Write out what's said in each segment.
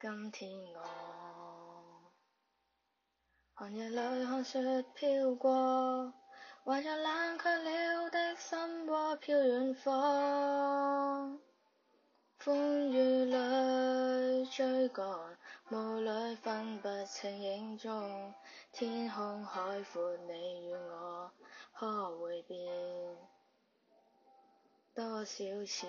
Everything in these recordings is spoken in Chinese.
今天我寒夜里看雪飘过，怀着冷却了的心窝飘远方。风雨里追赶，雾里分不清影踪。天空海阔，你与我可会变？多少次？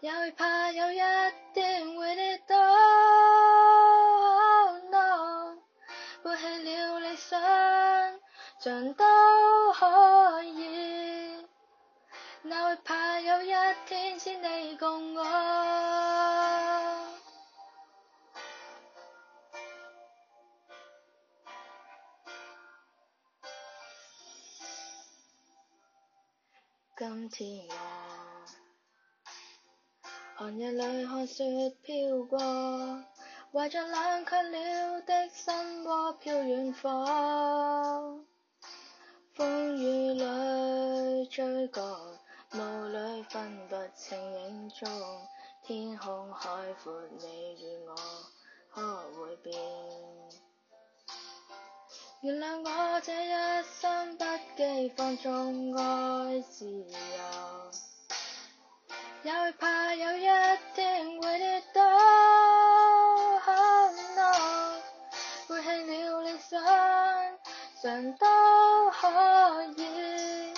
也会怕有一天会跌倒，no，背弃了理想，像都可以。哪会怕有一天只你共我？今天我。寒夜里看雪飘过，怀着冷却了的心窝飘远方。风雨里追赶，雾里分不清影踪。天空海阔，你与我可会变？原谅我这一生不羁放纵爱自由。也会怕有一天会跌倒，no，背弃了理想，想都可以。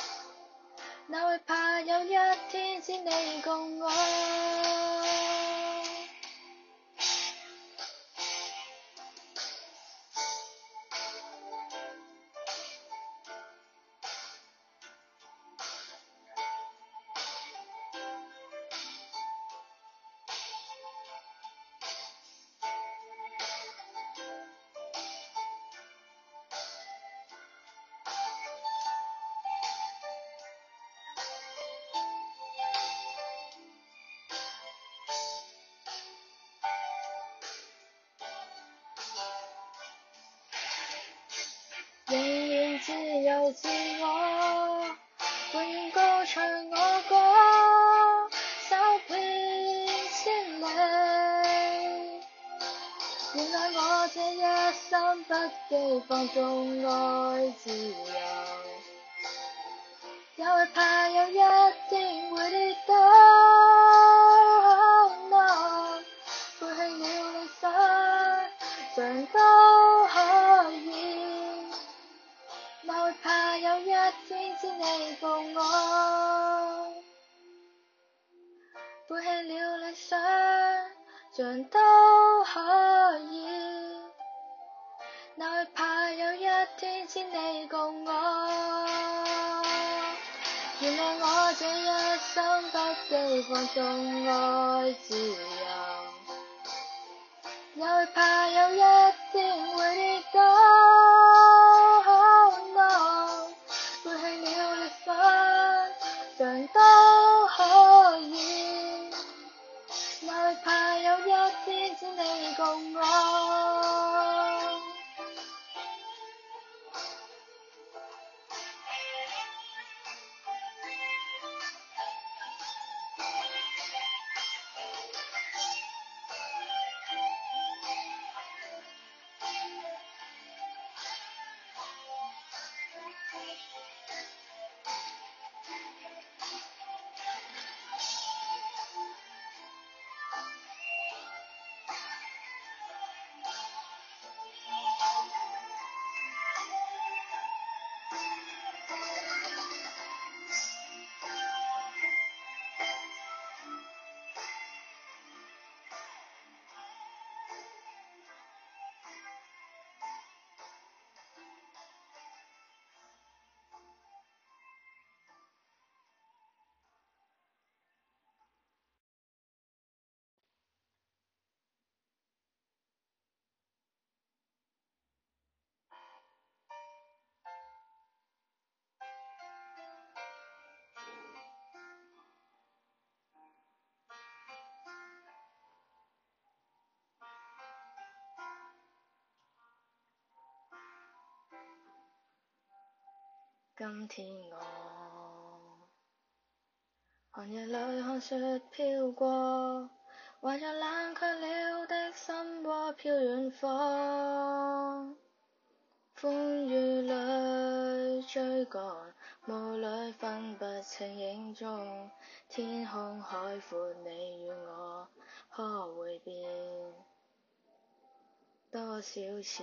哪会怕有一天只你共然自由自我，永远高唱我歌，走遍千里。原谅我这一生不羁放纵爱自由，也会怕有一天会跌倒。Oh no，背弃了理想多一天只你共我？背弃了理想，像都可以。哪会怕有一天只你共我？原谅我。这一生不羁放纵爱自由，也会怕有一天会跌倒。有一天只你共我？今天我寒夜里看雪飘过，怀着冷却了的心窝飘远方。风雨里追赶，雾里分不清影踪。天空海阔，你与我可会变？多少次？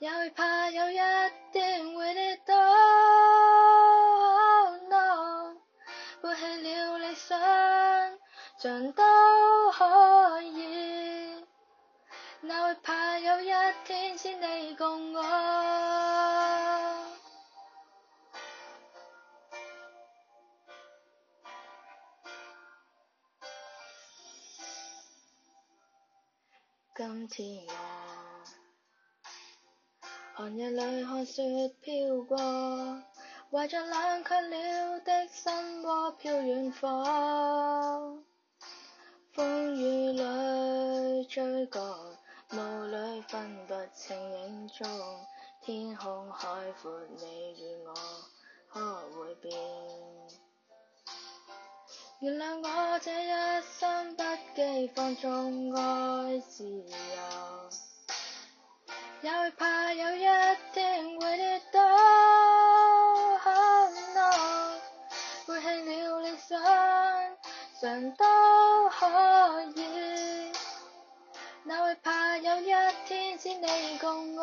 也会怕有一天会跌倒，no，背弃了理想，像都可以。哪会怕有一天只你共我？今天我。寒夜里看雪飘过，怀着冷却了的心窝飘远方。风雨里追赶，雾里分不清影踪。天空海阔，你与我可会变？原谅我这一生不羁放纵爱自由。也会怕有一天会跌倒，no，背弃了理想，想都可以。哪会怕有一天只你共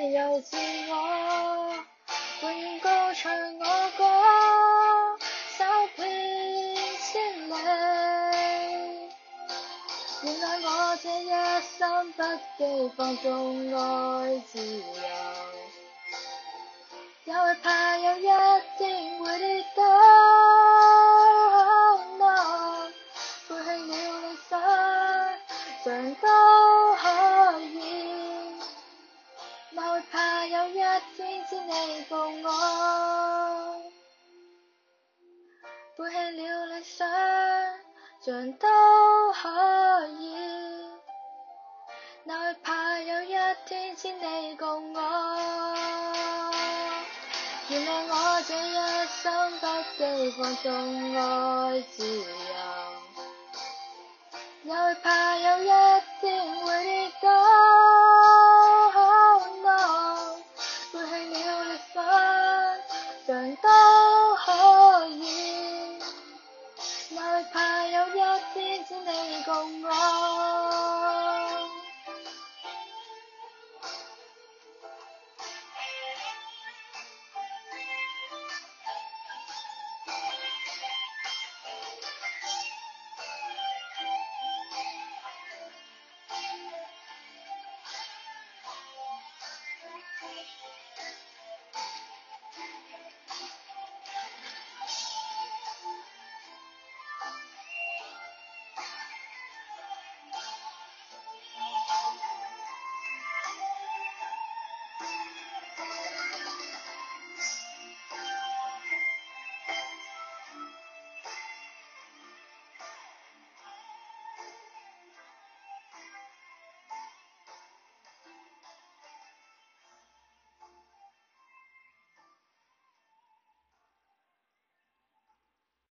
自由自我，永远歌唱我歌，走遍千里。原谅我这一生不羁放纵爱自由，也会怕有一天会跌倒。no，背弃了理想，常都怕有一天只你共我？背弃了理想，像都可以。哪会怕有一天只你共我？原谅我这一生不羁放纵爱自由，也会怕有一天会跌倒。可以，哪怕有一天只你共我？